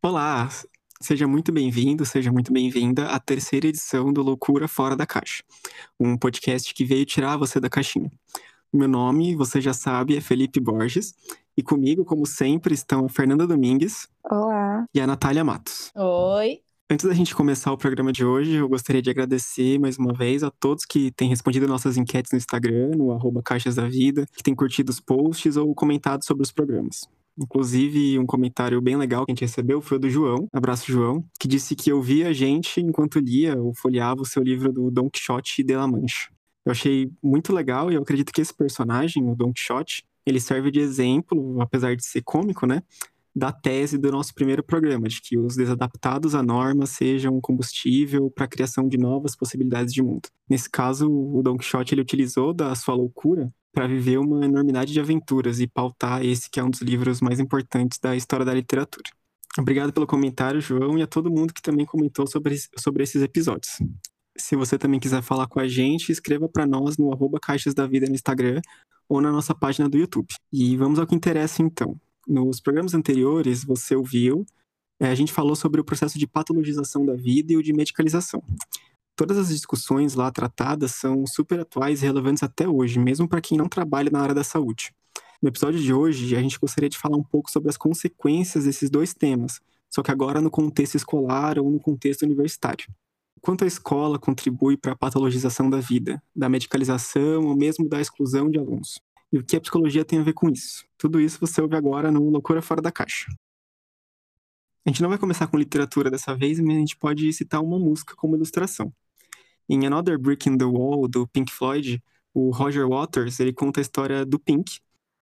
Olá, seja muito bem-vindo, seja muito bem-vinda à terceira edição do Loucura Fora da Caixa, um podcast que veio tirar você da caixinha. Meu nome, você já sabe, é Felipe Borges, e comigo, como sempre, estão a Fernanda Domingues. Olá. E a Natália Matos. Oi. Antes da gente começar o programa de hoje, eu gostaria de agradecer mais uma vez a todos que têm respondido nossas enquetes no Instagram, no arroba Caixas da Vida, que têm curtido os posts ou comentado sobre os programas. Inclusive, um comentário bem legal que a gente recebeu foi o do João, abraço João, que disse que ouvia a gente enquanto lia ou folheava o seu livro do Don Quixote de La Mancha. Eu achei muito legal e eu acredito que esse personagem, o Don Quixote, ele serve de exemplo, apesar de ser cômico, né? Da tese do nosso primeiro programa, de que os desadaptados à norma sejam combustível para a criação de novas possibilidades de mundo. Nesse caso, o Don Quixote ele utilizou da sua loucura para viver uma enormidade de aventuras e pautar esse que é um dos livros mais importantes da história da literatura. Obrigado pelo comentário, João, e a todo mundo que também comentou sobre, sobre esses episódios. Se você também quiser falar com a gente, escreva para nós no arroba Caixas da Vida no Instagram ou na nossa página do YouTube. E vamos ao que interessa então. Nos programas anteriores, você ouviu, é, a gente falou sobre o processo de patologização da vida e o de medicalização todas as discussões lá tratadas são super atuais e relevantes até hoje, mesmo para quem não trabalha na área da saúde. No episódio de hoje, a gente gostaria de falar um pouco sobre as consequências desses dois temas, só que agora no contexto escolar ou no contexto universitário. Quanto a escola contribui para a patologização da vida, da medicalização ou mesmo da exclusão de alunos. E o que a psicologia tem a ver com isso? Tudo isso você ouve agora no Loucura Fora da Caixa. A gente não vai começar com literatura dessa vez, mas a gente pode citar uma música como ilustração. Em Another Brick in the Wall, do Pink Floyd, o Roger Waters ele conta a história do Pink,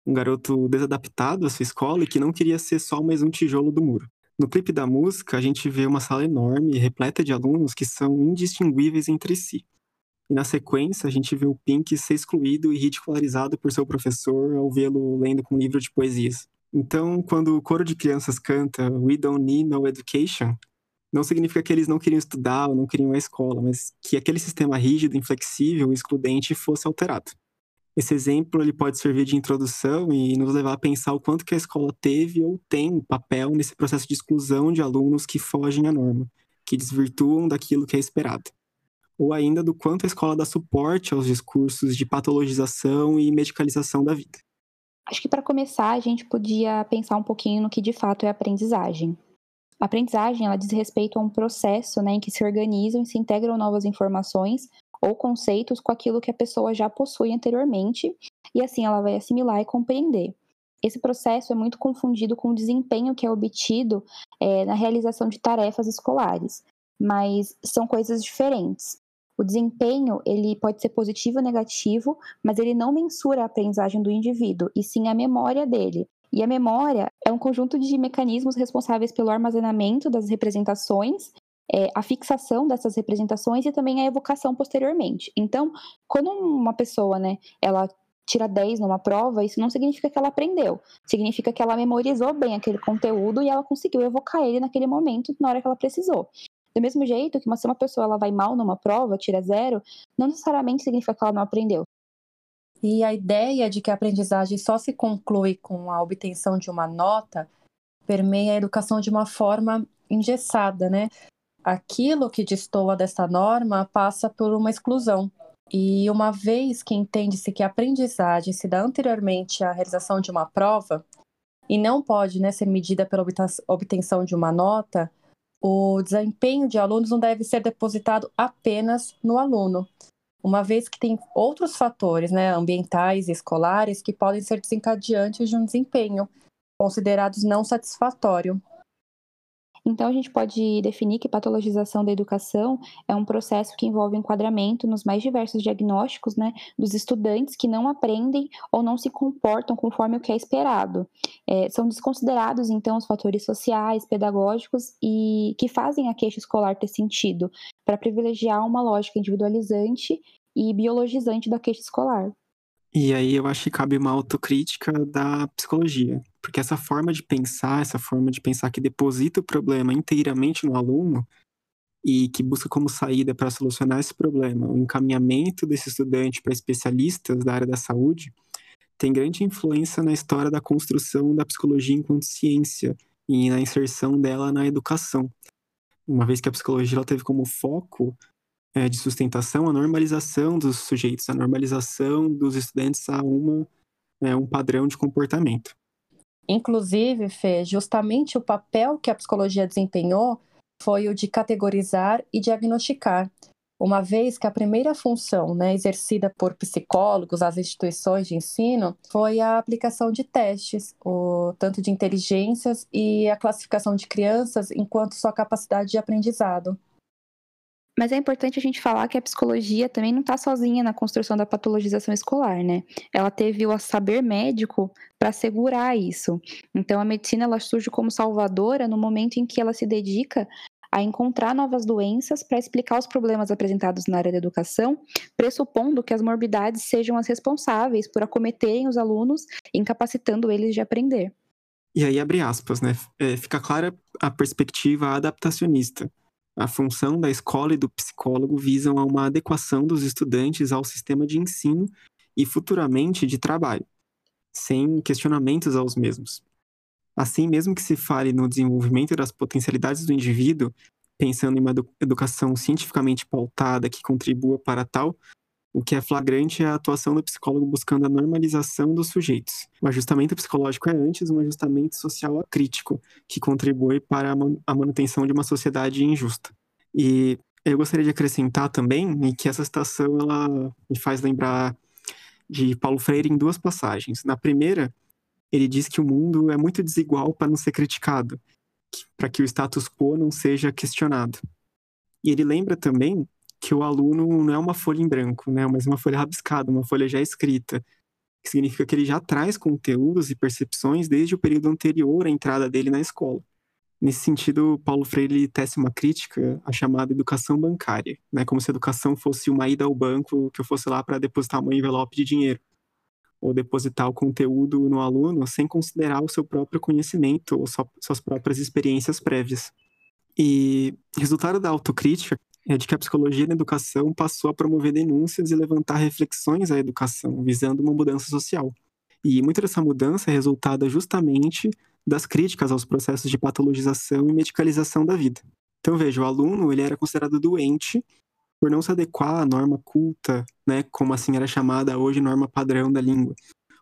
um garoto desadaptado à sua escola e que não queria ser só mais um tijolo do muro. No clipe da música, a gente vê uma sala enorme, repleta de alunos que são indistinguíveis entre si. E na sequência, a gente vê o Pink ser excluído e ridicularizado por seu professor ao vê-lo lendo com um livro de poesias. Então, quando o coro de crianças canta We Don't Need No Education, não significa que eles não queriam estudar ou não queriam a escola, mas que aquele sistema rígido, inflexível, excludente fosse alterado. Esse exemplo ele pode servir de introdução e nos levar a pensar o quanto que a escola teve ou tem papel nesse processo de exclusão de alunos que fogem à norma, que desvirtuam daquilo que é esperado. Ou ainda do quanto a escola dá suporte aos discursos de patologização e medicalização da vida. Acho que para começar, a gente podia pensar um pouquinho no que de fato é aprendizagem. A aprendizagem ela diz respeito a um processo né, em que se organizam e se integram novas informações ou conceitos com aquilo que a pessoa já possui anteriormente, e assim ela vai assimilar e compreender. Esse processo é muito confundido com o desempenho que é obtido é, na realização de tarefas escolares, mas são coisas diferentes. O desempenho ele pode ser positivo ou negativo, mas ele não mensura a aprendizagem do indivíduo, e sim a memória dele, e a memória é um conjunto de mecanismos responsáveis pelo armazenamento das representações, é, a fixação dessas representações e também a evocação posteriormente. Então, quando uma pessoa, né, ela tira 10 numa prova, isso não significa que ela aprendeu. Significa que ela memorizou bem aquele conteúdo e ela conseguiu evocar ele naquele momento, na hora que ela precisou. Do mesmo jeito que se uma pessoa ela vai mal numa prova, tira zero, não necessariamente significa que ela não aprendeu. E a ideia de que a aprendizagem só se conclui com a obtenção de uma nota permeia a educação de uma forma engessada, né? Aquilo que destoa dessa norma passa por uma exclusão. E uma vez que entende-se que a aprendizagem se dá anteriormente à realização de uma prova e não pode né, ser medida pela obtenção de uma nota, o desempenho de alunos não deve ser depositado apenas no aluno, uma vez que tem outros fatores né, ambientais e escolares que podem ser desencadeantes de um desempenho considerados não satisfatório. Então, a gente pode definir que patologização da educação é um processo que envolve enquadramento nos mais diversos diagnósticos né, dos estudantes que não aprendem ou não se comportam conforme o que é esperado. É, são desconsiderados, então, os fatores sociais, pedagógicos e que fazem a queixa escolar ter sentido, para privilegiar uma lógica individualizante e biologizante da queixa escolar. E aí eu acho que cabe uma autocrítica da psicologia, porque essa forma de pensar, essa forma de pensar que deposita o problema inteiramente no aluno e que busca como saída para solucionar esse problema o encaminhamento desse estudante para especialistas da área da saúde, tem grande influência na história da construção da psicologia enquanto ciência e na inserção dela na educação. Uma vez que a psicologia ela teve como foco é, de sustentação a normalização dos sujeitos, a normalização dos estudantes a uma, é, um padrão de comportamento. Inclusive, Fê, justamente o papel que a psicologia desempenhou foi o de categorizar e diagnosticar, uma vez que a primeira função né, exercida por psicólogos às instituições de ensino foi a aplicação de testes, o tanto de inteligências e a classificação de crianças enquanto sua capacidade de aprendizado. Mas é importante a gente falar que a psicologia também não está sozinha na construção da patologização escolar, né? Ela teve o saber médico para assegurar isso. Então, a medicina ela surge como salvadora no momento em que ela se dedica a encontrar novas doenças para explicar os problemas apresentados na área da educação, pressupondo que as morbidades sejam as responsáveis por acometerem os alunos, incapacitando eles de aprender. E aí abre aspas, né? É, fica clara a perspectiva adaptacionista. A função da escola e do psicólogo visam a uma adequação dos estudantes ao sistema de ensino e futuramente de trabalho, sem questionamentos aos mesmos. Assim, mesmo que se fale no desenvolvimento das potencialidades do indivíduo, pensando em uma educação cientificamente pautada que contribua para tal, o que é flagrante é a atuação do psicólogo buscando a normalização dos sujeitos. O ajustamento psicológico é antes um ajustamento social acrítico, que contribui para a manutenção de uma sociedade injusta. E eu gostaria de acrescentar também que essa citação ela me faz lembrar de Paulo Freire em duas passagens. Na primeira, ele diz que o mundo é muito desigual para não ser criticado, para que o status quo não seja questionado. E ele lembra também que o aluno não é uma folha em branco, né, mas uma folha rabiscada, uma folha já escrita, que significa que ele já traz conteúdos e percepções desde o período anterior à entrada dele na escola. Nesse sentido, Paulo Freire tece uma crítica à chamada educação bancária, né, como se a educação fosse uma ida ao banco que eu fosse lá para depositar um envelope de dinheiro ou depositar o conteúdo no aluno sem considerar o seu próprio conhecimento ou suas próprias experiências prévias. E resultado da autocrítica é de que a psicologia na educação passou a promover denúncias e levantar reflexões à educação, visando uma mudança social. E muita dessa mudança é resultada justamente das críticas aos processos de patologização e medicalização da vida. Então veja, o aluno ele era considerado doente por não se adequar à norma culta, né, como assim era chamada hoje norma padrão da língua,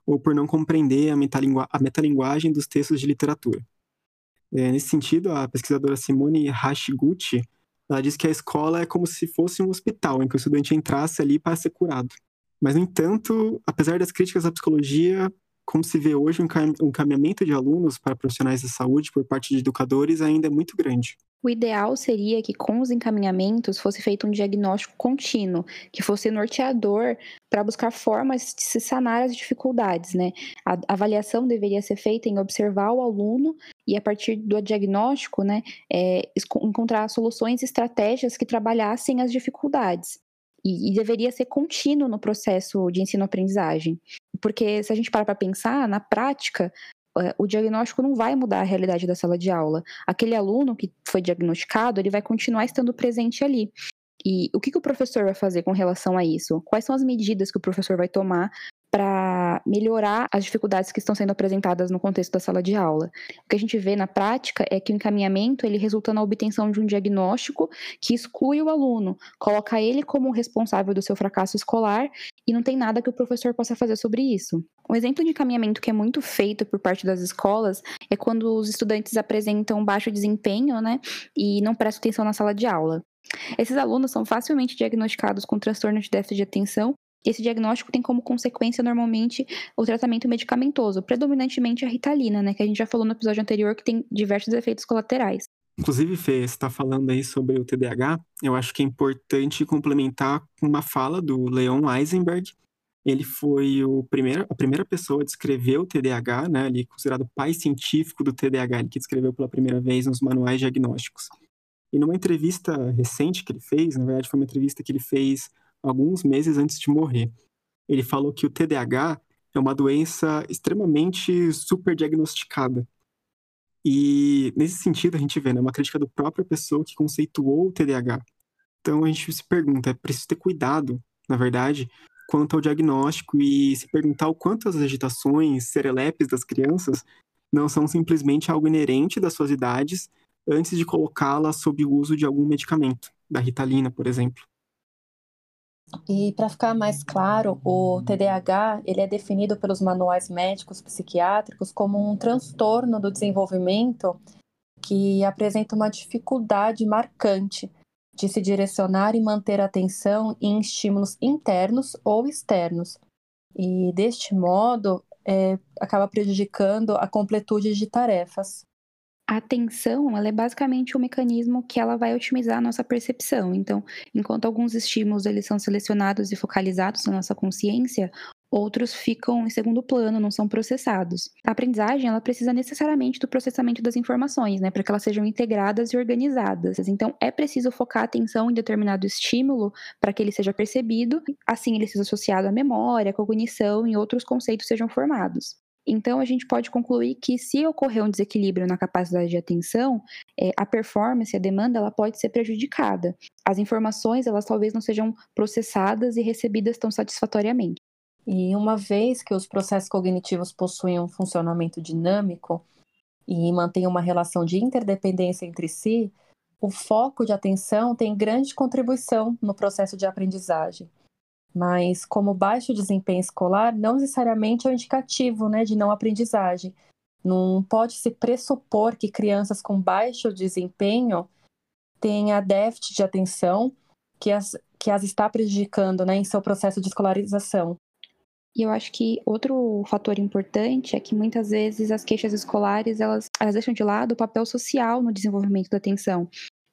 ou por não compreender a, metalingu a metalinguagem dos textos de literatura. É, nesse sentido, a pesquisadora Simone Hashiguchi, ela diz que a escola é como se fosse um hospital, em que o estudante entrasse ali para ser curado. Mas, no entanto, apesar das críticas à psicologia, como se vê hoje, um encaminhamento de alunos para profissionais da saúde por parte de educadores ainda é muito grande. O ideal seria que, com os encaminhamentos, fosse feito um diagnóstico contínuo, que fosse norteador para buscar formas de se sanar as dificuldades, né? A avaliação deveria ser feita em observar o aluno e, a partir do diagnóstico, né, é, encontrar soluções e estratégias que trabalhassem as dificuldades. E, e deveria ser contínuo no processo de ensino-aprendizagem. Porque se a gente parar para pensar, na prática, é, o diagnóstico não vai mudar a realidade da sala de aula. Aquele aluno que foi diagnosticado, ele vai continuar estando presente ali. E o que, que o professor vai fazer com relação a isso? Quais são as medidas que o professor vai tomar para melhorar as dificuldades que estão sendo apresentadas no contexto da sala de aula. O que a gente vê na prática é que o encaminhamento ele resulta na obtenção de um diagnóstico que exclui o aluno, coloca ele como responsável do seu fracasso escolar e não tem nada que o professor possa fazer sobre isso. Um exemplo de encaminhamento que é muito feito por parte das escolas é quando os estudantes apresentam baixo desempenho, né, e não prestam atenção na sala de aula. Esses alunos são facilmente diagnosticados com transtorno de déficit de atenção esse diagnóstico tem como consequência, normalmente, o tratamento medicamentoso, predominantemente a ritalina, né? Que a gente já falou no episódio anterior que tem diversos efeitos colaterais. Inclusive, Fê, você está falando aí sobre o TDAH, eu acho que é importante complementar com uma fala do Leon Eisenberg. Ele foi o primeiro, a primeira pessoa a descrever o TDAH, né? Ele é considerado pai científico do TDAH, ele que descreveu pela primeira vez nos manuais diagnósticos. E numa entrevista recente que ele fez, na verdade foi uma entrevista que ele fez alguns meses antes de morrer. Ele falou que o TDAH é uma doença extremamente super diagnosticada. E nesse sentido a gente vê né, uma crítica do própria pessoa que conceituou o TDAH. Então a gente se pergunta, é preciso ter cuidado, na verdade, quanto ao diagnóstico e se perguntar o quanto as agitações serelepes das crianças não são simplesmente algo inerente das suas idades antes de colocá-las sob o uso de algum medicamento, da Ritalina, por exemplo. E para ficar mais claro, o TDAH ele é definido pelos manuais médicos psiquiátricos como um transtorno do desenvolvimento que apresenta uma dificuldade marcante de se direcionar e manter atenção em estímulos internos ou externos. E deste modo, é, acaba prejudicando a completude de tarefas. A atenção, ela é basicamente um mecanismo que ela vai otimizar a nossa percepção. Então, enquanto alguns estímulos eles são selecionados e focalizados na nossa consciência, outros ficam em segundo plano, não são processados. A aprendizagem, ela precisa necessariamente do processamento das informações, né, para que elas sejam integradas e organizadas. Então, é preciso focar a atenção em determinado estímulo para que ele seja percebido, assim ele seja associado à memória, à cognição e outros conceitos sejam formados. Então, a gente pode concluir que se ocorrer um desequilíbrio na capacidade de atenção, é, a performance, a demanda, ela pode ser prejudicada. As informações, elas talvez não sejam processadas e recebidas tão satisfatoriamente. E uma vez que os processos cognitivos possuem um funcionamento dinâmico e mantêm uma relação de interdependência entre si, o foco de atenção tem grande contribuição no processo de aprendizagem. Mas, como baixo desempenho escolar, não necessariamente é um indicativo né, de não aprendizagem. Não pode se pressupor que crianças com baixo desempenho tenham déficit de atenção que as, que as está prejudicando né, em seu processo de escolarização. E eu acho que outro fator importante é que muitas vezes as queixas escolares elas, elas deixam de lado o papel social no desenvolvimento da atenção.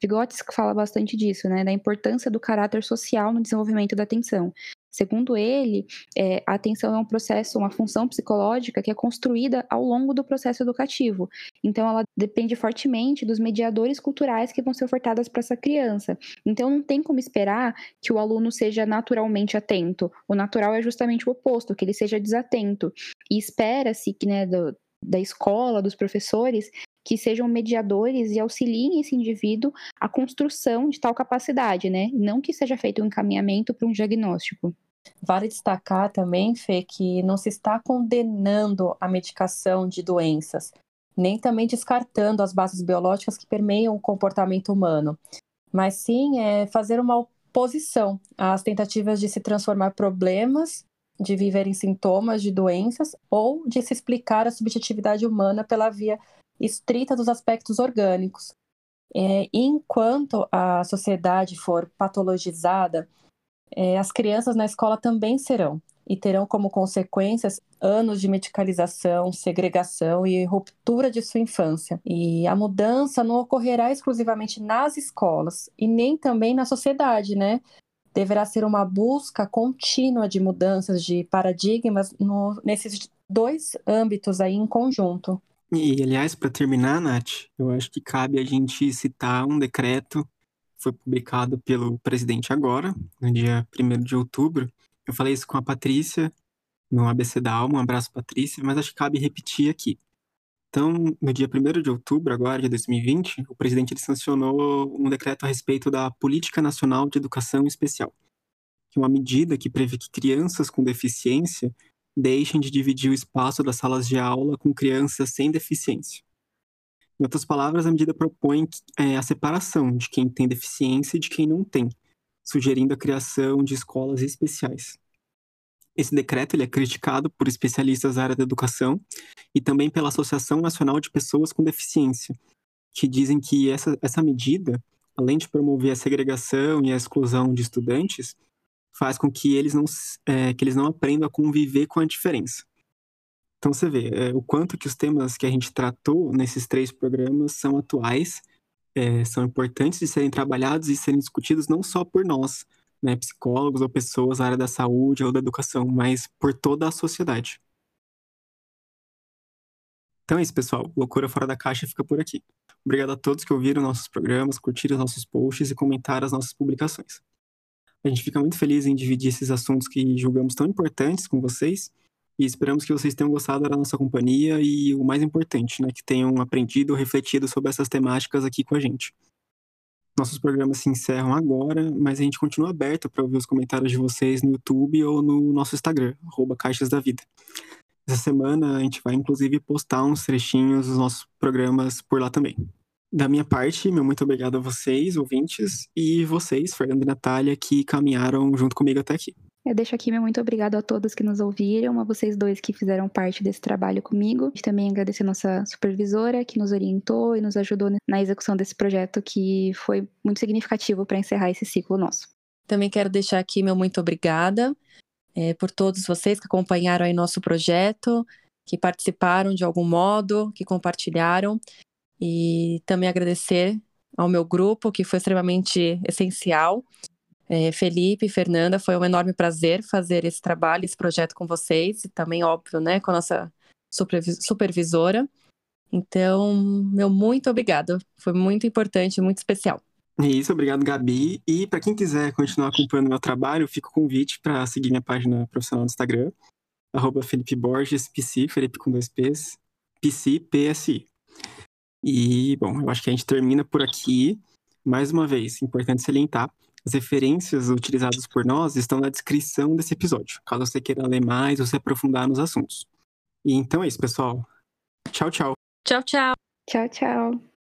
Vygotsky fala bastante disso, né, da importância do caráter social no desenvolvimento da atenção. Segundo ele, é, a atenção é um processo, uma função psicológica que é construída ao longo do processo educativo. Então, ela depende fortemente dos mediadores culturais que vão ser ofertados para essa criança. Então, não tem como esperar que o aluno seja naturalmente atento. O natural é justamente o oposto, que ele seja desatento. E espera-se que, né, do, da escola, dos professores, que sejam mediadores e auxiliem esse indivíduo à construção de tal capacidade, né? Não que seja feito um encaminhamento para um diagnóstico. Vale destacar também, Fê, que não se está condenando a medicação de doenças, nem também descartando as bases biológicas que permeiam o comportamento humano, mas sim é fazer uma oposição às tentativas de se transformar problemas de viver em sintomas de doenças ou de se explicar a subjetividade humana pela via estrita dos aspectos orgânicos. É, enquanto a sociedade for patologizada, é, as crianças na escola também serão, e terão como consequências anos de medicalização, segregação e ruptura de sua infância. E a mudança não ocorrerá exclusivamente nas escolas e nem também na sociedade, né? Deverá ser uma busca contínua de mudanças de paradigmas no, nesses dois âmbitos aí em conjunto. E, aliás, para terminar, Nath, eu acho que cabe a gente citar um decreto que foi publicado pelo presidente agora, no dia 1 de outubro. Eu falei isso com a Patrícia no ABC da Alma, um abraço, Patrícia, mas acho que cabe repetir aqui. Então, no dia 1 de outubro, agora de 2020, o presidente ele sancionou um decreto a respeito da Política Nacional de Educação Especial, que é uma medida que prevê que crianças com deficiência deixem de dividir o espaço das salas de aula com crianças sem deficiência. Em outras palavras, a medida propõe é, a separação de quem tem deficiência e de quem não tem, sugerindo a criação de escolas especiais. Esse decreto ele é criticado por especialistas da área da educação e também pela Associação Nacional de Pessoas com Deficiência, que dizem que essa, essa medida, além de promover a segregação e a exclusão de estudantes, faz com que eles não, é, que eles não aprendam a conviver com a diferença. Então você vê é, o quanto que os temas que a gente tratou nesses três programas são atuais, é, são importantes de serem trabalhados e serem discutidos não só por nós, né, psicólogos ou pessoas da área da saúde ou da educação, mas por toda a sociedade. Então é isso, pessoal. Loucura Fora da Caixa fica por aqui. Obrigado a todos que ouviram nossos programas, curtiram nossos posts e comentaram as nossas publicações. A gente fica muito feliz em dividir esses assuntos que julgamos tão importantes com vocês e esperamos que vocês tenham gostado da nossa companhia e o mais importante, né, que tenham aprendido refletido sobre essas temáticas aqui com a gente. Nossos programas se encerram agora, mas a gente continua aberto para ouvir os comentários de vocês no YouTube ou no nosso Instagram, Caixas da Vida. Essa semana a gente vai inclusive postar uns trechinhos dos nossos programas por lá também. Da minha parte, meu muito obrigado a vocês, ouvintes, e vocês, Fernando e Natália, que caminharam junto comigo até aqui. Eu deixo aqui meu muito obrigado a todos que nos ouviram, a vocês dois que fizeram parte desse trabalho comigo. E também agradecer a nossa supervisora que nos orientou e nos ajudou na execução desse projeto que foi muito significativo para encerrar esse ciclo nosso. Também quero deixar aqui meu muito obrigada é, por todos vocês que acompanharam aí nosso projeto, que participaram de algum modo, que compartilharam. E também agradecer ao meu grupo, que foi extremamente essencial é, Felipe, Fernanda, foi um enorme prazer fazer esse trabalho, esse projeto com vocês, e também, óbvio, né, com a nossa supervisora. Então, meu muito obrigado. Foi muito importante, muito especial. Isso, obrigado, Gabi. E para quem quiser continuar acompanhando meu trabalho, fica o convite para seguir minha página profissional no Instagram, arroba Felipe Borges, PC, Felipe com dois P's, PC, PSI. E, bom, eu acho que a gente termina por aqui. Mais uma vez, importante salientar as referências utilizadas por nós estão na descrição desse episódio, caso você queira ler mais ou se aprofundar nos assuntos. E então é isso, pessoal. Tchau, tchau. Tchau, tchau. Tchau, tchau.